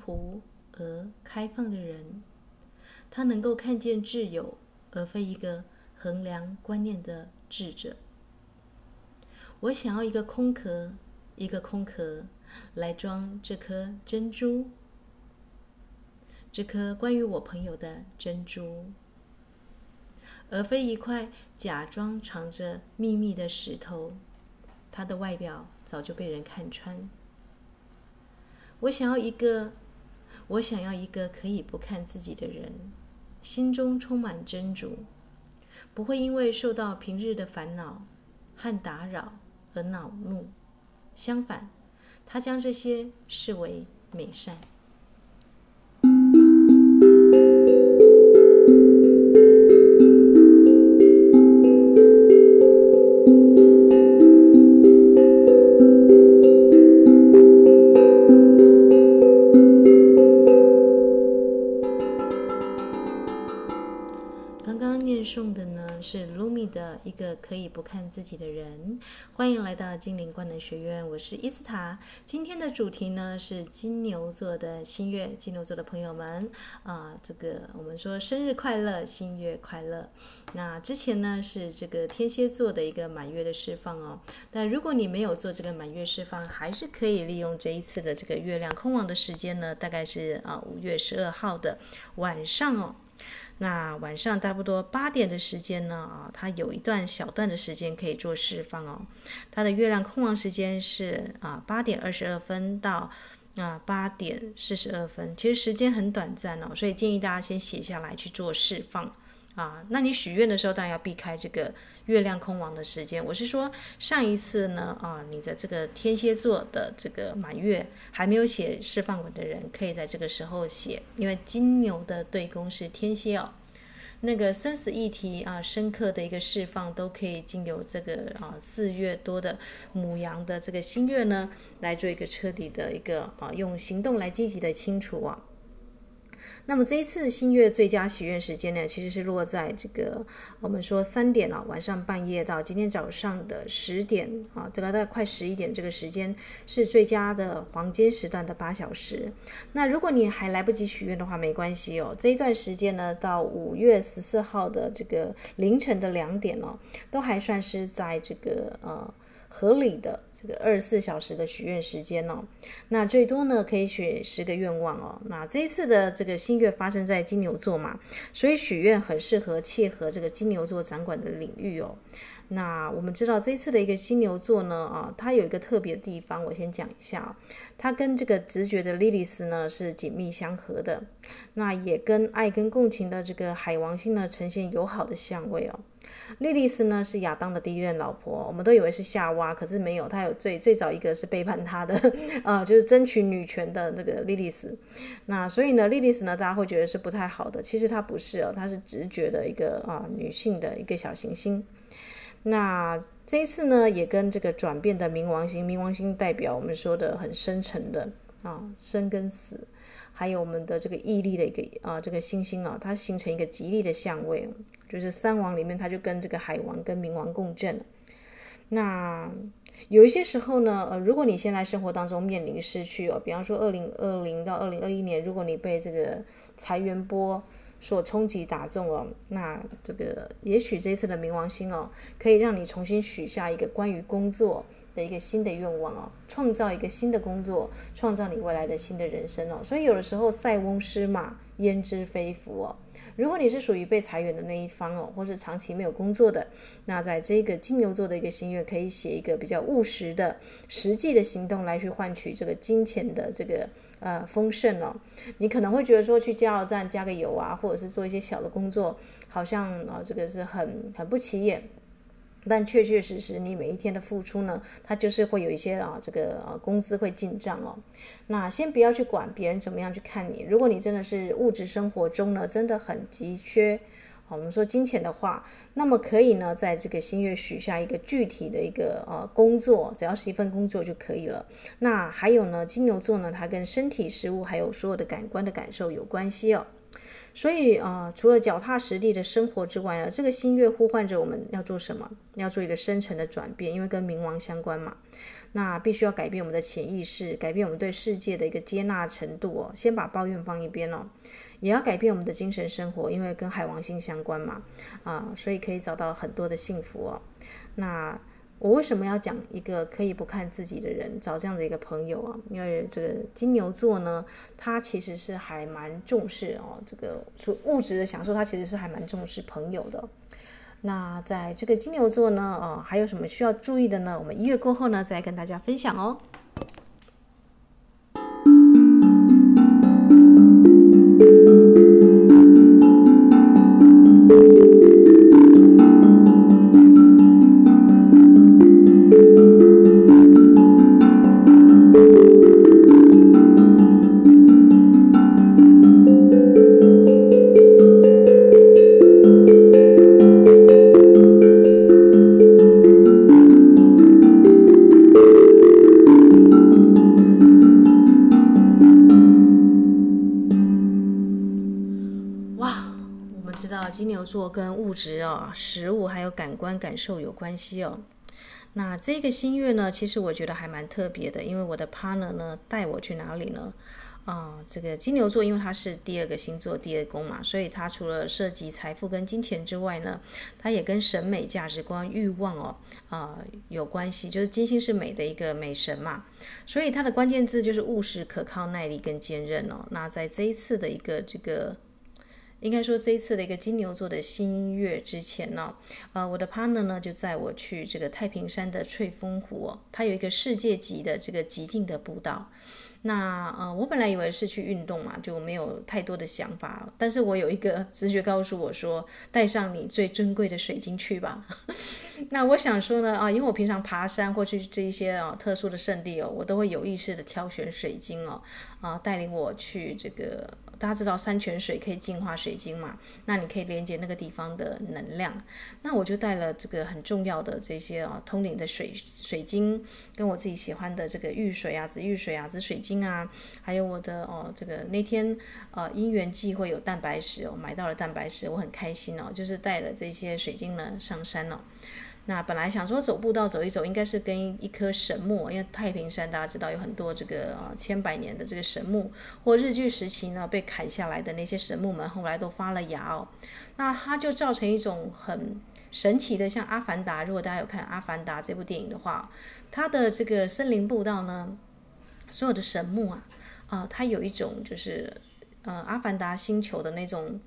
淳朴而开放的人。他能够看见挚友，而非一个衡量观念的智者。我想要一个空壳，一个空壳来装这颗珍珠，这颗关于我朋友的珍珠，而非一块假装藏着秘密的石头。它的外表早就被人看穿。我想要一个，我想要一个可以不看自己的人，心中充满真主，不会因为受到平日的烦恼和打扰而恼怒，相反，他将这些视为美善。是 Lumi 的一个可以不看自己的人，欢迎来到精灵观能学院，我是伊斯塔。今天的主题呢是金牛座的新月，金牛座的朋友们啊，这个我们说生日快乐，新月快乐。那之前呢是这个天蝎座的一个满月的释放哦，但如果你没有做这个满月释放，还是可以利用这一次的这个月亮空亡的时间呢，大概是啊五月十二号的晚上哦。那晚上差不多八点的时间呢，啊，它有一段小段的时间可以做释放哦。它的月亮空亡时间是啊八点二十二分到啊八点四十二分，其实时间很短暂哦，所以建议大家先写下来去做释放啊。那你许愿的时候当然要避开这个月亮空亡的时间。我是说上一次呢啊，你的这个天蝎座的这个满月还没有写释放文的人，可以在这个时候写，因为金牛的对宫是天蝎哦。那个生死议题啊，深刻的一个释放，都可以经由这个啊四月多的母羊的这个新月呢，来做一个彻底的一个啊，用行动来积极的清除啊。那么这一次新月最佳许愿时间呢，其实是落在这个我们说三点啊，晚上半夜到今天早上的十点啊，这个大概快十一点这个时间是最佳的黄金时段的八小时。那如果你还来不及许愿的话，没关系哦，这一段时间呢，到五月十四号的这个凌晨的两点哦，都还算是在这个呃。合理的这个二十四小时的许愿时间哦，那最多呢可以许十个愿望哦。那这一次的这个新月发生在金牛座嘛，所以许愿很适合切合这个金牛座掌管的领域哦。那我们知道这一次的一个金牛座呢，啊，它有一个特别的地方，我先讲一下，它跟这个直觉的莉莉丝呢是紧密相合的，那也跟爱跟共情的这个海王星呢呈现友好的相位哦。莉莉丝呢是亚当的第一任老婆，我们都以为是夏娃，可是没有，他有最最早一个是背叛他的，啊、呃，就是争取女权的那个莉莉丝。那所以呢，莉莉丝呢，大家会觉得是不太好的，其实她不是哦，她是直觉的一个啊、女性的一个小行星。那这一次呢，也跟这个转变的冥王星，冥王星代表我们说的很深沉的啊生跟死，还有我们的这个毅力的一个啊这个星星啊，它形成一个吉利的相位。就是三王里面，它就跟这个海王跟冥王共振。那有一些时候呢，呃，如果你现在生活当中面临失去哦，比方说二零二零到二零二一年，如果你被这个财源波所冲击打中哦，那这个也许这次的冥王星哦，可以让你重新许下一个关于工作的一个新的愿望哦，创造一个新的工作，创造你未来的新的人生哦。所以有的时候塞翁失马，焉知非福哦。如果你是属于被裁员的那一方哦，或是长期没有工作的，那在这个金牛座的一个心愿，可以写一个比较务实的、实际的行动来去换取这个金钱的这个呃丰盛哦。你可能会觉得说去加油站加个油啊，或者是做一些小的工作，好像啊、这个是很很不起眼。但确确实实，你每一天的付出呢，它就是会有一些啊，这个呃工资会进账哦。那先不要去管别人怎么样去看你。如果你真的是物质生活中呢，真的很急缺，我们说金钱的话，那么可以呢，在这个新月许下一个具体的一个呃工作，只要是一份工作就可以了。那还有呢，金牛座呢，它跟身体、食物还有所有的感官的感受有关系哦。所以啊、呃，除了脚踏实地的生活之外呢，这个新月呼唤着我们要做什么？要做一个深层的转变，因为跟冥王相关嘛。那必须要改变我们的潜意识，改变我们对世界的一个接纳程度哦。先把抱怨放一边哦，也要改变我们的精神生活，因为跟海王星相关嘛，啊，所以可以找到很多的幸福哦。那我为什么要讲一个可以不看自己的人，找这样的一个朋友啊？因为这个金牛座呢，他其实是还蛮重视哦，这个物质的享受，他其实是还蛮重视朋友的。那在这个金牛座呢，呃，还有什么需要注意的呢？我们一月过后呢，再跟大家分享哦。我知道金牛座跟物质哦，食物还有感官感受有关系哦。那这个新月呢，其实我觉得还蛮特别的，因为我的 partner 呢带我去哪里呢？啊、这个金牛座，因为它是第二个星座，第二宫嘛，所以它除了涉及财富跟金钱之外呢，它也跟审美、价值观、欲望哦，啊、有关系。就是金星是美的一个美神嘛，所以它的关键字就是务实、可靠、耐力跟坚韧哦。那在这一次的一个这个。应该说，这一次的一个金牛座的新月之前呢，呃，我的 partner 呢就载我去这个太平山的翠峰湖哦，它有一个世界级的这个极境的步道。那呃，我本来以为是去运动嘛，就没有太多的想法。但是我有一个直觉告诉我说，带上你最珍贵的水晶去吧。那我想说呢，啊，因为我平常爬山或去这一些啊特殊的圣地哦，我都会有意识的挑选水晶哦，啊，带领我去这个。大家知道山泉水可以净化水晶嘛？那你可以连接那个地方的能量。那我就带了这个很重要的这些啊通灵的水水晶，跟我自己喜欢的这个玉水啊、紫玉水啊、紫水晶啊，还有我的哦这个那天呃因缘际会有蛋白石哦，买到了蛋白石，我很开心哦，就是带了这些水晶呢上山了哦。那本来想说走步道走一走，应该是跟一棵神木，因为太平山大家知道有很多这个呃千百年的这个神木，或日据时期呢被砍下来的那些神木们，后来都发了芽哦。那它就造成一种很神奇的，像《阿凡达》，如果大家有看《阿凡达》这部电影的话，它的这个森林步道呢，所有的神木啊，啊、它有一种就是呃《阿凡达》星球的那种。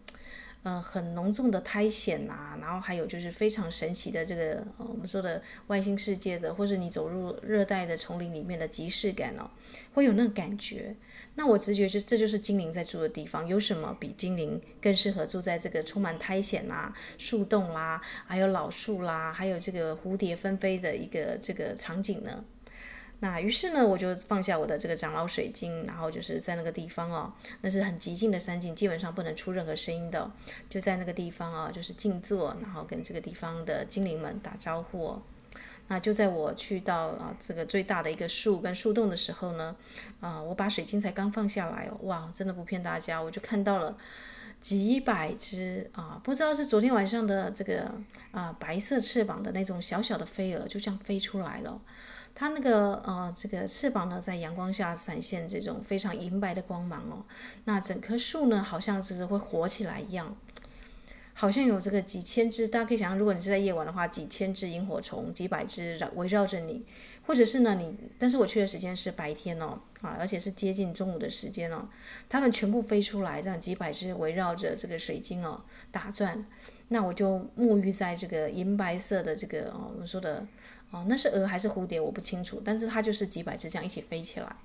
嗯、很浓重的苔藓啊，然后还有就是非常神奇的这个呃，我们说的外星世界的，或是你走入热带的丛林里面的即视感哦，会有那个感觉。那我直觉就这就是精灵在住的地方，有什么比精灵更适合住在这个充满苔藓啦、树洞啦，还有老树啦，还有这个蝴蝶纷飞的一个这个场景呢？那于是呢，我就放下我的这个长老水晶，然后就是在那个地方哦，那是很寂静的山境，基本上不能出任何声音的，就在那个地方啊，就是静坐，然后跟这个地方的精灵们打招呼哦。那就在我去到啊这个最大的一个树跟树洞的时候呢，啊，我把水晶才刚放下来哦，哇，真的不骗大家，我就看到了几百只啊，不知道是昨天晚上的这个啊白色翅膀的那种小小的飞蛾，就这样飞出来了。它那个呃，这个翅膀呢，在阳光下闪现这种非常银白的光芒哦。那整棵树呢，好像就是会活起来一样，好像有这个几千只，大家可以想象，如果你是在夜晚的话，几千只萤火虫，几百只围绕着你，或者是呢，你，但是我去的时间是白天哦，啊，而且是接近中午的时间哦，它们全部飞出来，这样几百只围绕着这个水晶哦打转，那我就沐浴在这个银白色的这个哦，我们说的。哦，那是蛾还是蝴蝶，我不清楚，但是它就是几百只这样一起飞起来。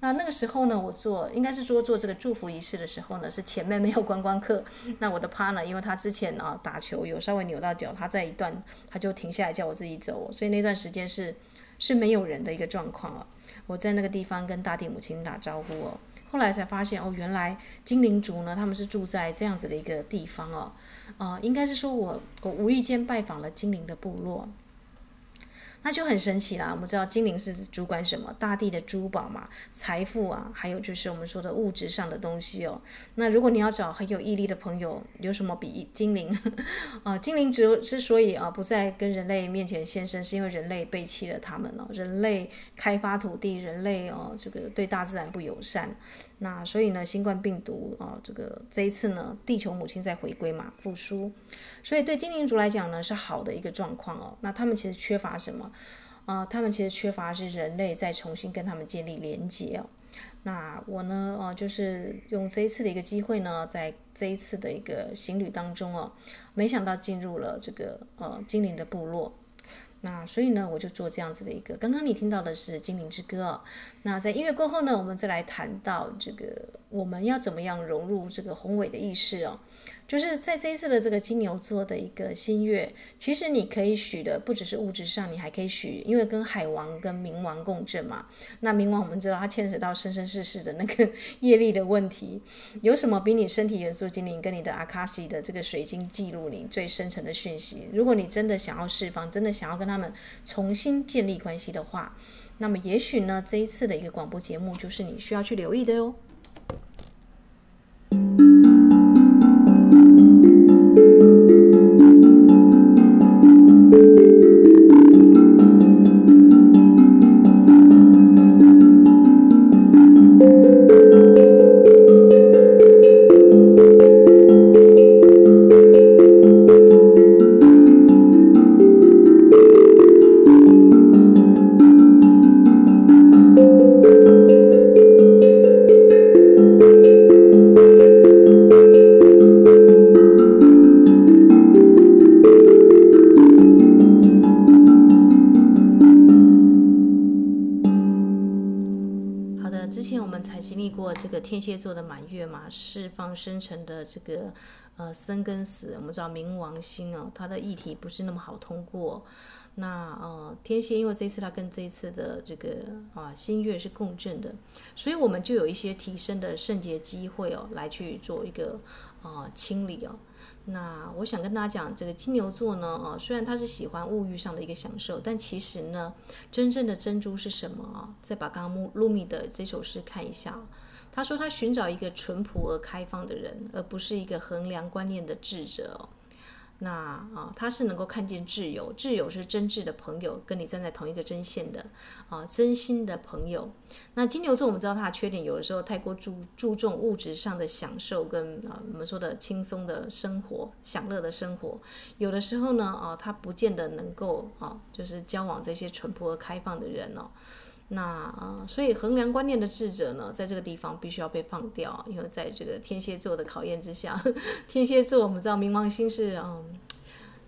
那那个时候呢，我做应该是说做这个祝福仪式的时候呢，是前面没有观光客。那我的 partner，因为他之前啊打球有稍微扭到脚，他在一段他就停下来叫我自己走，所以那段时间是是没有人的一个状况了。我在那个地方跟大地母亲打招呼哦，后来才发现哦，原来精灵族呢，他们是住在这样子的一个地方哦，啊、应该是说我我无意间拜访了精灵的部落。那就很神奇啦。我们知道精灵是主管什么？大地的珠宝嘛，财富啊，还有就是我们说的物质上的东西哦。那如果你要找很有毅力的朋友，有什么比精灵 啊？精灵之之所以啊不再跟人类面前现身，是因为人类背弃了他们了。人类开发土地，人类哦这个对大自然不友善。那所以呢，新冠病毒啊，这个这一次呢，地球母亲在回归嘛，复苏。所以对精灵族来讲呢，是好的一个状况哦。那他们其实缺乏什么？啊、呃，他们其实缺乏是人类再重新跟他们建立连接哦。那我呢，哦、呃，就是用这一次的一个机会呢，在这一次的一个行旅当中哦，没想到进入了这个呃精灵的部落。那所以呢，我就做这样子的一个。刚刚你听到的是《精灵之歌》。那在音乐过后呢，我们再来谈到这个我们要怎么样融入这个宏伟的意识哦。就是在这一次的这个金牛座的一个新月，其实你可以许的不只是物质上，你还可以许，因为跟海王跟冥王共振嘛。那冥王我们知道它牵扯到生生世世的那个 业力的问题，有什么比你身体元素精灵跟你的阿卡西的这个水晶记录你最深层的讯息？如果你真的想要释放，真的想要跟他们重新建立关系的话，那么也许呢，这一次的一个广播节目就是你需要去留意的哟。生成的这个呃生跟死，我们知道冥王星哦，它的议题不是那么好通过。那呃天蝎，因为这次它跟这一次的这个啊新月是共振的，所以我们就有一些提升的圣洁机会哦，来去做一个啊清理哦。那我想跟大家讲，这个金牛座呢，啊，虽然他是喜欢物欲上的一个享受，但其实呢，真正的珍珠是什么啊？再把刚刚露米的这首诗看一下。他说：“他寻找一个淳朴而开放的人，而不是一个衡量观念的智者。那啊，他是能够看见挚友，挚友是真挚的朋友，跟你站在同一个针线的啊，真心的朋友。那金牛座，我们知道他的缺点，有的时候太过注注重物质上的享受，跟啊我们说的轻松的生活、享乐的生活。有的时候呢，啊，他不见得能够啊，就是交往这些淳朴而开放的人哦。”那啊，所以衡量观念的智者呢，在这个地方必须要被放掉，因为在这个天蝎座的考验之下，天蝎座我们知道冥王星是嗯，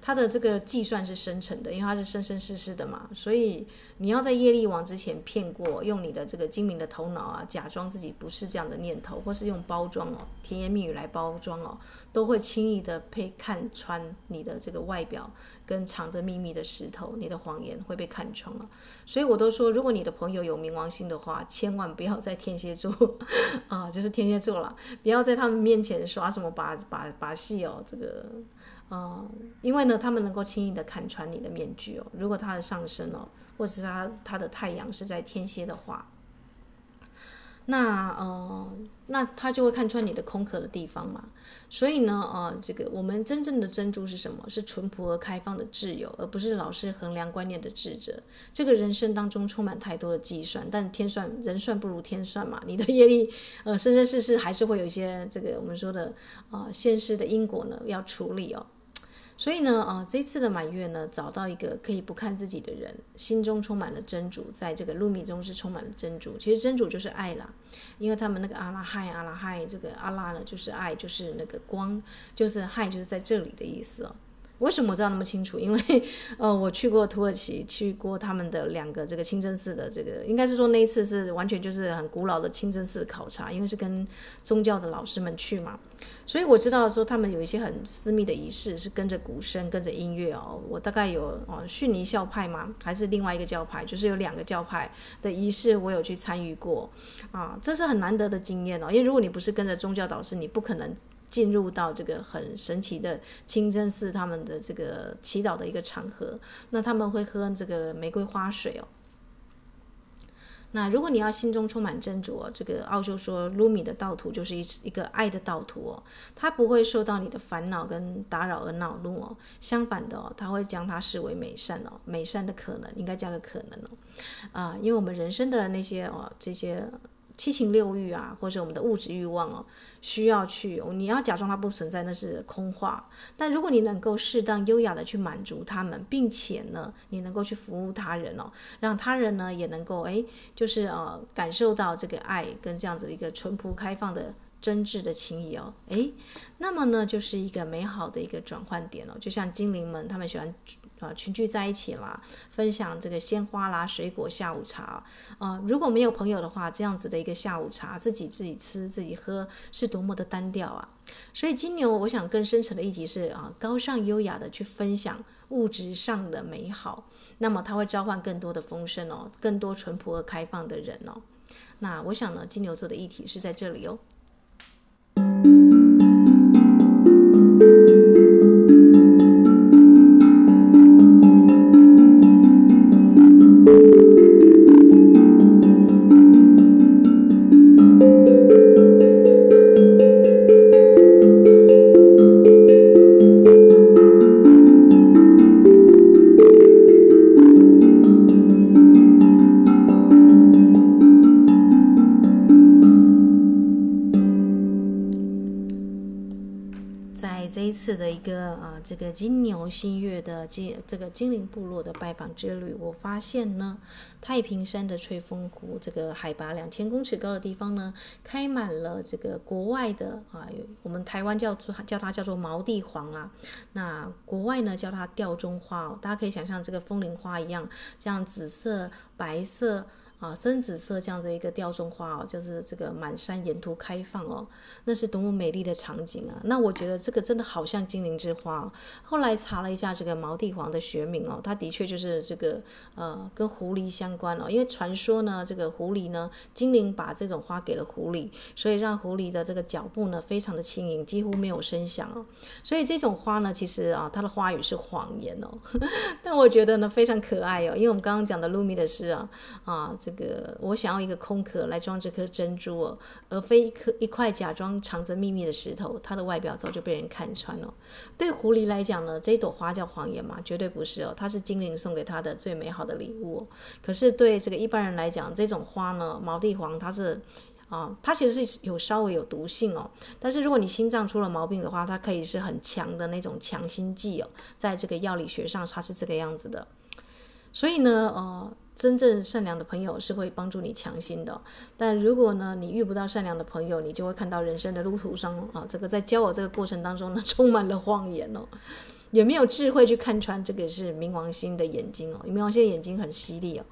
他的这个计算是生成的，因为他是生生世世的嘛，所以你要在业力王之前骗过，用你的这个精明的头脑啊，假装自己不是这样的念头，或是用包装哦，甜言蜜语来包装哦，都会轻易的被看穿你的这个外表。跟藏着秘密的石头，你的谎言会被看穿了。所以我都说，如果你的朋友有冥王星的话，千万不要在天蝎座 啊，就是天蝎座了，不要在他们面前耍什么把把把戏哦。这个，啊，因为呢，他们能够轻易的看穿你的面具哦。如果他的上升哦，或者是他他的太阳是在天蝎的话。那呃，那他就会看穿你的空壳的地方嘛。所以呢，呃，这个我们真正的珍珠是什么？是淳朴而开放的挚友，而不是老是衡量观念的智者。这个人生当中充满太多的计算，但天算人算不如天算嘛。你的业力，呃，生生世世还是会有一些这个我们说的啊、现世的因果呢要处理哦。所以呢，啊，这次的满月呢，找到一个可以不看自己的人，心中充满了真主，在这个露米中是充满了真主。其实真主就是爱啦，因为他们那个阿拉亥，阿拉亥，这个阿拉呢就是爱，就是那个光，就是亥就是在这里的意思。为什么我知道那么清楚？因为，呃，我去过土耳其，去过他们的两个这个清真寺的这个，应该是说那一次是完全就是很古老的清真寺考察，因为是跟宗教的老师们去嘛，所以我知道说他们有一些很私密的仪式，是跟着鼓声、跟着音乐哦。我大概有哦，逊尼教派吗？还是另外一个教派？就是有两个教派的仪式，我有去参与过啊，这是很难得的经验哦。因为如果你不是跟着宗教导师，你不可能。进入到这个很神奇的清真寺，他们的这个祈祷的一个场合，那他们会喝这个玫瑰花水哦。那如果你要心中充满真主，这个奥修说，卢米的道途就是一一个爱的道途哦，他不会受到你的烦恼跟打扰而恼怒哦，相反的哦，他会将它视为美善哦，美善的可能应该加个可能哦，啊，因为我们人生的那些哦这些。七情六欲啊，或者我们的物质欲望哦，需要去，你要假装它不存在，那是空话。但如果你能够适当优雅的去满足他们，并且呢，你能够去服务他人哦，让他人呢也能够诶，就是呃感受到这个爱跟这样子一个淳朴开放的。真挚的情谊哦，诶，那么呢，就是一个美好的一个转换点哦，就像精灵们，他们喜欢啊群聚在一起啦，分享这个鲜花啦、水果、下午茶啊、如果没有朋友的话，这样子的一个下午茶，自己自己吃自己喝，是多么的单调啊！所以金牛，我想更深层的议题是啊，高尚优雅的去分享物质上的美好，那么它会召唤更多的丰盛哦，更多淳朴而开放的人哦。那我想呢，金牛座的议题是在这里哦。Música 这个金牛新月的金这个精灵部落的拜访之旅，我发现呢，太平山的翠峰谷这个海拔两千公尺高的地方呢，开满了这个国外的啊，我们台湾叫做叫它叫做毛地黄啊，那国外呢叫它吊钟花哦，大家可以想象这个风铃花一样，这样紫色、白色。啊，深紫色这样的一个吊钟花哦，就是这个满山沿途开放哦，那是多么美丽的场景啊！那我觉得这个真的好像精灵之花哦。后来查了一下这个毛地黄的学名哦，它的确就是这个呃跟狐狸相关哦，因为传说呢，这个狐狸呢，精灵把这种花给了狐狸，所以让狐狸的这个脚步呢非常的轻盈，几乎没有声响哦。所以这种花呢，其实啊，它的花语是谎言哦，但我觉得呢非常可爱哦，因为我们刚刚讲的露米的诗啊啊。这个我想要一个空壳来装这颗珍珠哦，而非一颗一块假装藏着秘密的石头。它的外表早就被人看穿了。对狐狸来讲呢，这朵花叫谎言吗？绝对不是哦，它是精灵送给它的最美好的礼物。可是对这个一般人来讲，这种花呢，毛地黄，它是啊，它其实是有稍微有毒性哦。但是如果你心脏出了毛病的话，它可以是很强的那种强心剂哦。在这个药理学上，它是这个样子的。所以呢，呃。真正善良的朋友是会帮助你强心的，但如果呢，你遇不到善良的朋友，你就会看到人生的路途上啊，这个在交往这个过程当中呢，充满了谎言哦。有没有智慧去看穿这个是冥王星的眼睛哦？冥王星的眼睛很犀利哦。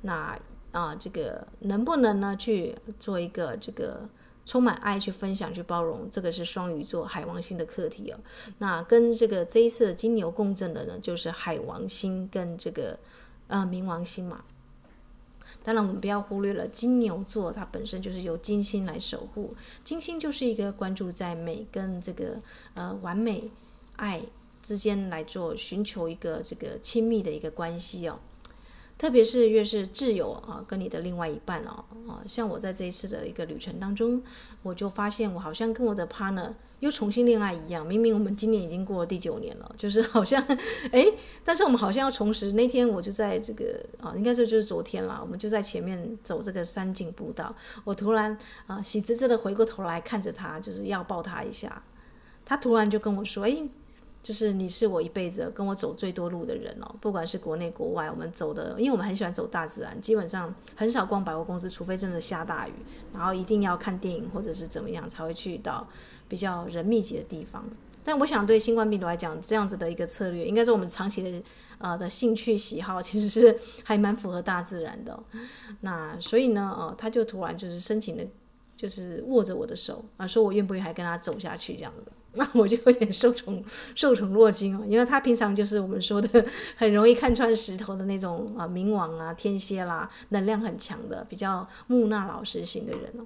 那啊，这个能不能呢去做一个这个充满爱去分享去包容？这个是双鱼座海王星的课题哦。那跟这个这一次金牛共振的呢，就是海王星跟这个呃冥王星嘛。当然，我们不要忽略了金牛座，它本身就是由金星来守护。金星就是一个关注在美跟这个呃完美爱之间来做寻求一个这个亲密的一个关系哦。特别是越是挚友啊，跟你的另外一半哦啊，像我在这一次的一个旅程当中，我就发现我好像跟我的 partner。又重新恋爱一样，明明我们今年已经过了第九年了，就是好像，哎，但是我们好像要重拾。那天我就在这个啊，应该这就是昨天了，我们就在前面走这个山景步道，我突然啊喜滋滋的回过头来看着他，就是要抱他一下，他突然就跟我说，哎。就是你是我一辈子跟我走最多路的人哦，不管是国内国外，我们走的，因为我们很喜欢走大自然，基本上很少逛百货公司，除非真的下大雨，然后一定要看电影或者是怎么样才会去到比较人密集的地方。但我想对新冠病毒来讲，这样子的一个策略，应该是我们长期的呃的兴趣喜好，其实是 还蛮符合大自然的。那所以呢，呃，他就突然就是深情的，就是握着我的手啊，说我愿不愿意还跟他走下去这样子。那我就有点受宠受宠若惊哦，因为他平常就是我们说的很容易看穿石头的那种啊，冥王啊、天蝎啦，能量很强的，比较木讷老实型的人哦。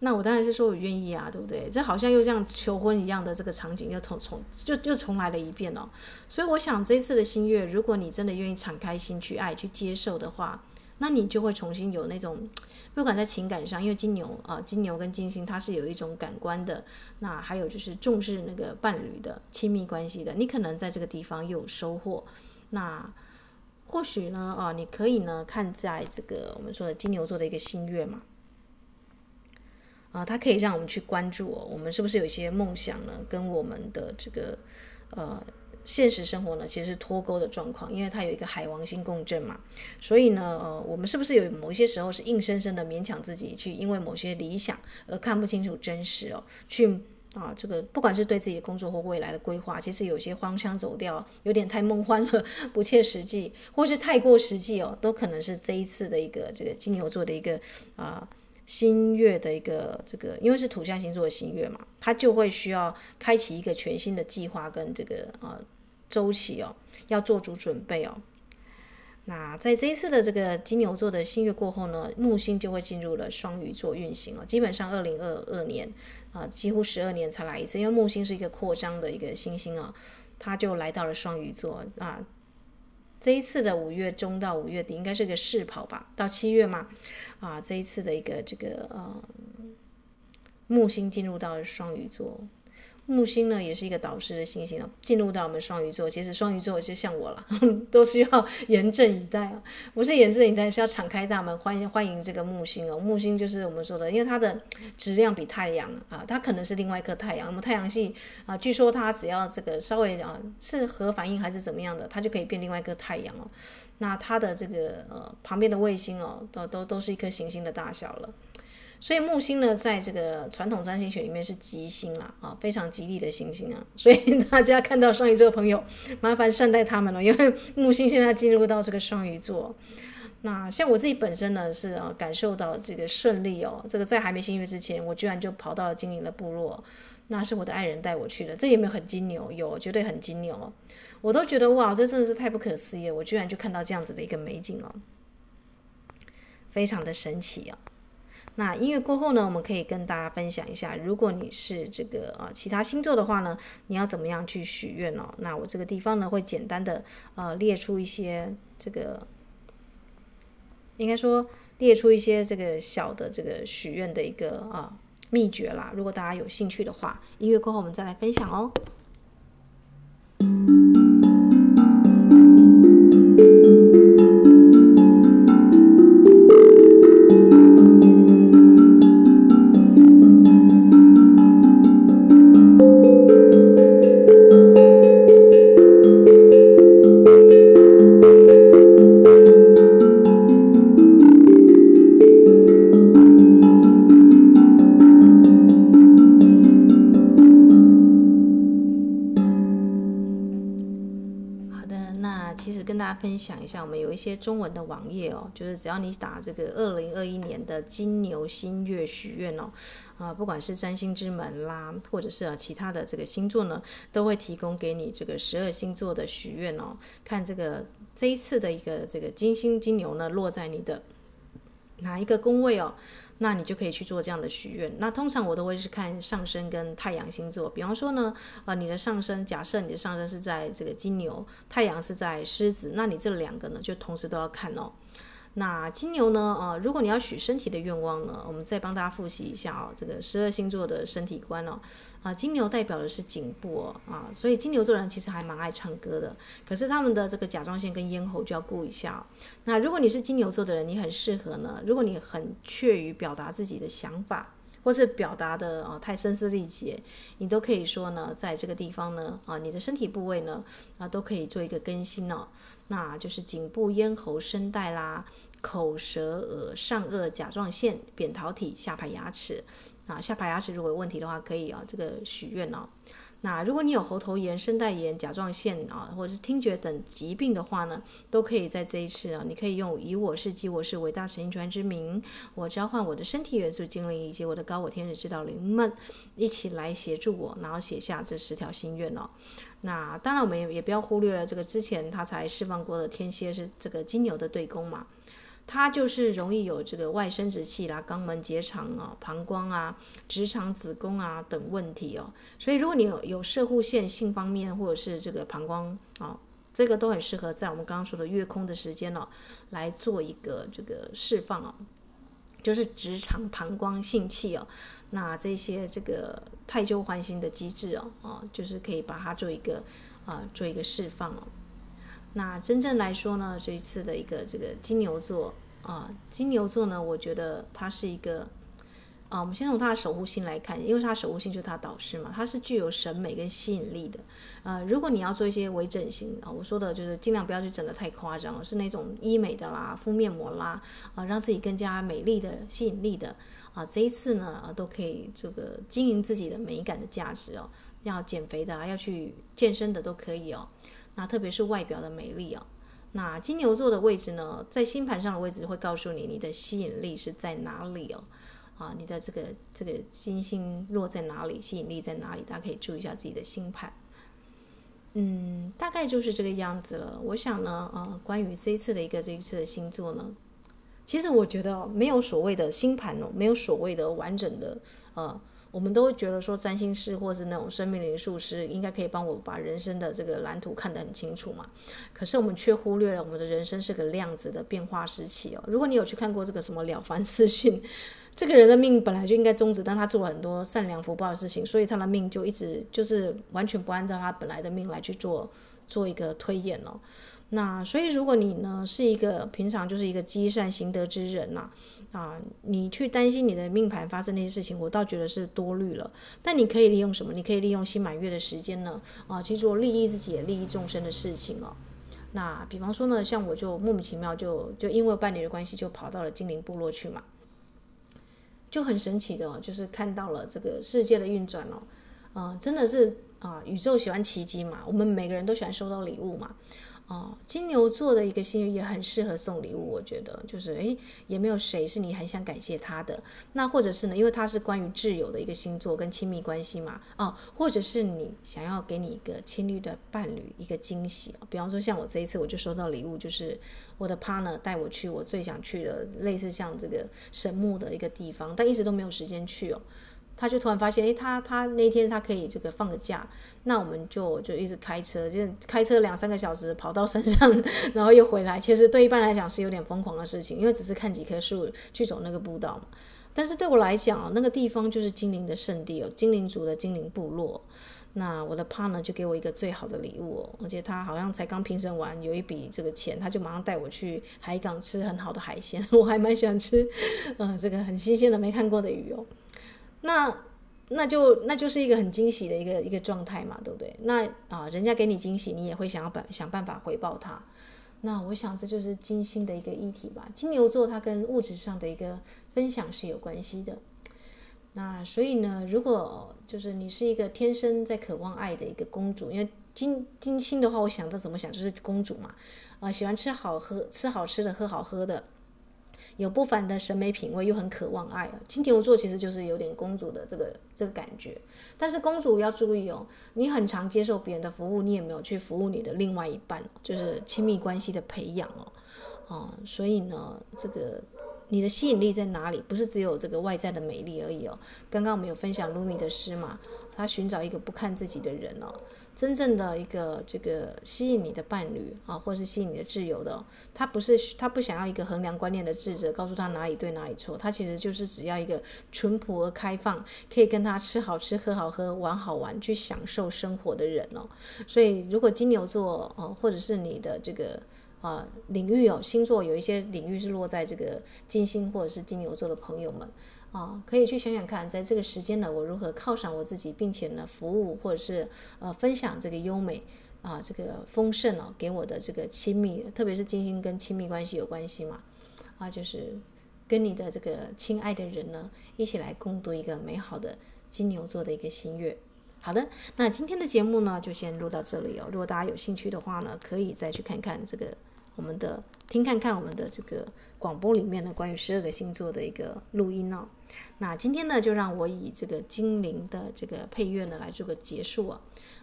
那我当然是说我愿意啊，对不对？这好像又像求婚一样的这个场景又重重就又重来了一遍哦。所以我想这次的新月，如果你真的愿意敞开心去爱、去接受的话，那你就会重新有那种，不管在情感上，因为金牛啊，金牛跟金星它是有一种感官的，那还有就是重视那个伴侣的亲密关系的，你可能在这个地方有收获。那或许呢，啊，你可以呢看在这个我们说的金牛座的一个新月嘛，啊，它可以让我们去关注哦，我们是不是有一些梦想呢，跟我们的这个呃。现实生活呢，其实是脱钩的状况，因为它有一个海王星共振嘛，所以呢，呃，我们是不是有某一些时候是硬生生的勉强自己去，因为某些理想而看不清楚真实哦，去啊，这个不管是对自己的工作或未来的规划，其实有些荒腔走调，有点太梦幻了，不切实际，或是太过实际哦，都可能是这一次的一个这个金牛座的一个啊。新月的一个这个，因为是土象星座的新月嘛，它就会需要开启一个全新的计划跟这个呃周期哦，要做足准备哦。那在这一次的这个金牛座的新月过后呢，木星就会进入了双鱼座运行哦。基本上二零二二年啊、几乎十二年才来一次，因为木星是一个扩张的一个星星啊、哦，它就来到了双鱼座啊。这一次的五月中到五月底应该是个试跑吧，到七月嘛，啊，这一次的一个这个呃，木星进入到了双鱼座。木星呢，也是一个导师的星星啊，进入到我们双鱼座。其实双鱼座就像我了，都需要严阵以待啊，不是严阵以待，是要敞开大门欢迎欢迎这个木星哦。木星就是我们说的，因为它的质量比太阳啊，它可能是另外一颗太阳。那么太阳系啊，据说它只要这个稍微啊是核反应还是怎么样的，它就可以变另外一颗太阳哦。那它的这个呃旁边的卫星哦，都都都是一颗行星的大小了。所以木星呢，在这个传统占星学里面是吉星啦，啊，非常吉利的行星啊。所以大家看到双鱼座的朋友，麻烦善待他们了，因为木星现在进入到这个双鱼座。那像我自己本身呢，是啊，感受到这个顺利哦。这个在还没新月之前，我居然就跑到了精灵的部落，那是我的爱人带我去的。这有没有很金牛？有，绝对很金牛。我都觉得哇，这真的是太不可思议了，我居然就看到这样子的一个美景哦，非常的神奇哦。那音乐过后呢，我们可以跟大家分享一下，如果你是这个呃其他星座的话呢，你要怎么样去许愿哦？那我这个地方呢会简单的呃列出一些这个，应该说列出一些这个小的这个许愿的一个啊、呃、秘诀啦。如果大家有兴趣的话，音乐过后我们再来分享哦。些中文的网页哦，就是只要你打这个二零二一年的金牛新月许愿哦，啊，不管是占星之门啦，或者是啊其他的这个星座呢，都会提供给你这个十二星座的许愿哦，看这个这一次的一个这个金星金牛呢落在你的哪一个宫位哦。那你就可以去做这样的许愿。那通常我都会是看上升跟太阳星座。比方说呢，呃，你的上升，假设你的上升是在这个金牛，太阳是在狮子，那你这两个呢，就同时都要看哦。那金牛呢？呃，如果你要许身体的愿望呢，我们再帮大家复习一下哦。这个十二星座的身体观哦，啊，金牛代表的是颈部哦，啊，所以金牛座人其实还蛮爱唱歌的。可是他们的这个甲状腺跟咽喉就要顾一下哦。那如果你是金牛座的人，你很适合呢。如果你很确于表达自己的想法，或是表达的啊太声嘶力竭，你都可以说呢，在这个地方呢，啊，你的身体部位呢，啊，都可以做一个更新哦。那就是颈部、咽喉、声带啦。口舌耳上颚甲状腺扁桃体下排牙齿啊，下排牙齿如果有问题的话，可以啊这个许愿哦。那如果你有喉头炎、声带炎、甲状腺啊，或者是听觉等疾病的话呢，都可以在这一次啊，你可以用以我是及我是伟大神传之名，我召唤我的身体元素精灵以及我的高我天使指导灵们一起来协助我，然后写下这十条心愿哦。那当然我们也也不要忽略了这个之前他才释放过的天蝎是这个金牛的对宫嘛。它就是容易有这个外生殖器啦、肛门结肠啊、膀胱啊、直肠、子宫啊等问题哦。所以如果你有有射护腺性方面或者是这个膀胱啊，这个都很适合在我们刚刚说的月空的时间哦，来做一个这个释放哦。就是直肠、膀胱、性器哦，那这些这个太纠环形的机制哦，哦，就是可以把它做一个啊、做一个释放哦。那真正来说呢，这一次的一个这个金牛座啊，金牛座呢，我觉得它是一个。啊，我们先从他的守护星来看，因为他守护星就是他导师嘛，他是具有审美跟吸引力的。呃，如果你要做一些微整形啊，我说的就是尽量不要去整得太夸张，是那种医美的啦、敷面膜啦，啊，让自己更加美丽的、吸引力的啊，这一次呢，啊，都可以这个经营自己的美感的价值哦。要减肥的啊，要去健身的都可以哦。那特别是外表的美丽哦。那金牛座的位置呢，在星盘上的位置会告诉你，你的吸引力是在哪里哦。啊，你的这个这个金星落在哪里，吸引力在哪里？大家可以注意一下自己的星盘。嗯，大概就是这个样子了。我想呢，呃，关于这一次的一个这一次的星座呢，其实我觉得没有所谓的星盘哦，没有所谓的完整的呃。我们都会觉得说占星师或者是那种生命灵数师应该可以帮我把人生的这个蓝图看得很清楚嘛，可是我们却忽略了我们的人生是个量子的变化时期哦。如果你有去看过这个什么了凡四训，这个人的命本来就应该终止，但他做了很多善良福报的事情，所以他的命就一直就是完全不按照他本来的命来去做做一个推演哦。那所以如果你呢是一个平常就是一个积善行德之人呐。啊，你去担心你的命盘发生那些事情，我倒觉得是多虑了。但你可以利用什么？你可以利用新满月的时间呢，啊，去做利益自己利益众生的事情哦。那比方说呢，像我就莫名其妙就就因为伴侣的关系就跑到了精灵部落去嘛，就很神奇的，就是看到了这个世界的运转哦，啊，真的是啊，宇宙喜欢奇迹嘛，我们每个人都喜欢收到礼物嘛。哦，金牛座的一个星也很适合送礼物，我觉得就是诶，也没有谁是你很想感谢他的，那或者是呢，因为他是关于挚友的一个星座跟亲密关系嘛，哦，或者是你想要给你一个亲密的伴侣一个惊喜，比方说像我这一次我就收到礼物，就是我的 partner 带我去我最想去的类似像这个神木的一个地方，但一直都没有时间去哦。他就突然发现，诶，他他那天他可以这个放个假，那我们就就一直开车，就开车两三个小时跑到山上，然后又回来。其实对一般来讲是有点疯狂的事情，因为只是看几棵树去走那个步道嘛。但是对我来讲，那个地方就是精灵的圣地哦，精灵族的精灵部落。那我的 partner 就给我一个最好的礼物哦，而且他好像才刚评审完，有一笔这个钱，他就马上带我去海港吃很好的海鲜，我还蛮喜欢吃，嗯、这个很新鲜的没看过的鱼哦。那那就那就是一个很惊喜的一个一个状态嘛，对不对？那啊，人家给你惊喜，你也会想要办想办法回报他。那我想这就是金星的一个议题吧。金牛座它跟物质上的一个分享是有关系的。那所以呢，如果就是你是一个天生在渴望爱的一个公主，因为金金星的话，我想到怎么想就是公主嘛，啊，喜欢吃好喝吃好吃的，喝好喝的。有不凡的审美品味，又很渴望爱！金牛座其实就是有点公主的这个这个感觉，但是公主要注意哦，你很常接受别人的服务，你也没有去服务你的另外一半，就是亲密关系的培养哦，哦，所以呢，这个你的吸引力在哪里？不是只有这个外在的美丽而已哦。刚刚我们有分享卢米的诗嘛，他寻找一个不看自己的人哦。真正的一个这个吸引你的伴侣啊，或者是吸引你的挚友的，他不是他不想要一个衡量观念的智者告诉他哪里对哪里错，他其实就是只要一个淳朴而开放，可以跟他吃好吃喝好喝玩好玩去享受生活的人哦。所以如果金牛座哦，或者是你的这个啊领域哦，星座有一些领域是落在这个金星或者是金牛座的朋友们。啊，可以去想想看，在这个时间呢，我如何犒赏我自己，并且呢，服务或者是呃分享这个优美啊，这个丰盛哦，给我的这个亲密，特别是金星跟亲密关系有关系嘛，啊，就是跟你的这个亲爱的人呢，一起来共度一个美好的金牛座的一个新月。好的，那今天的节目呢，就先录到这里哦。如果大家有兴趣的话呢，可以再去看看这个我们的听看看我们的这个。广播里面呢，关于十二个星座的一个录音哦。那今天呢，就让我以这个精灵的这个配乐呢来做个结束啊。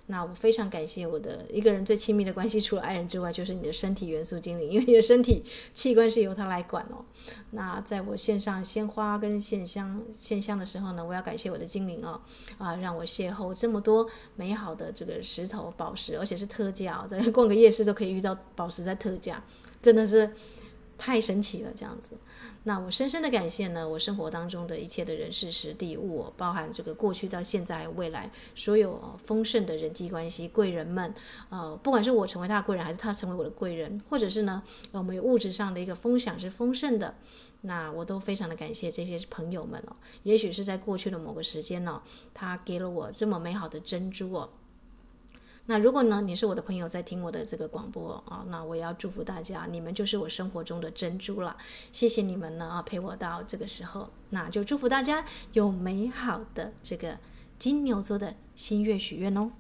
那我非常感谢我的一个人最亲密的关系，除了爱人之外，就是你的身体元素精灵，因为你的身体器官是由它来管哦。那在我献上鲜花跟献香献香的时候呢，我要感谢我的精灵哦，啊，让我邂逅这么多美好的这个石头宝石，而且是特价哦，在 逛个夜市都可以遇到宝石在特价，真的是。太神奇了，这样子。那我深深的感谢呢，我生活当中的一切的人事时地物，包含这个过去到现在未来所有丰盛的人际关系贵人们，呃，不管是我成为他的贵人，还是他成为我的贵人，或者是呢，我们物质上的一个分享是丰盛的，那我都非常的感谢这些朋友们哦。也许是在过去的某个时间呢，他给了我这么美好的珍珠哦。那如果呢，你是我的朋友，在听我的这个广播啊，那我要祝福大家，你们就是我生活中的珍珠了。谢谢你们呢啊，陪我到这个时候，那就祝福大家有美好的这个金牛座的新月许愿哦。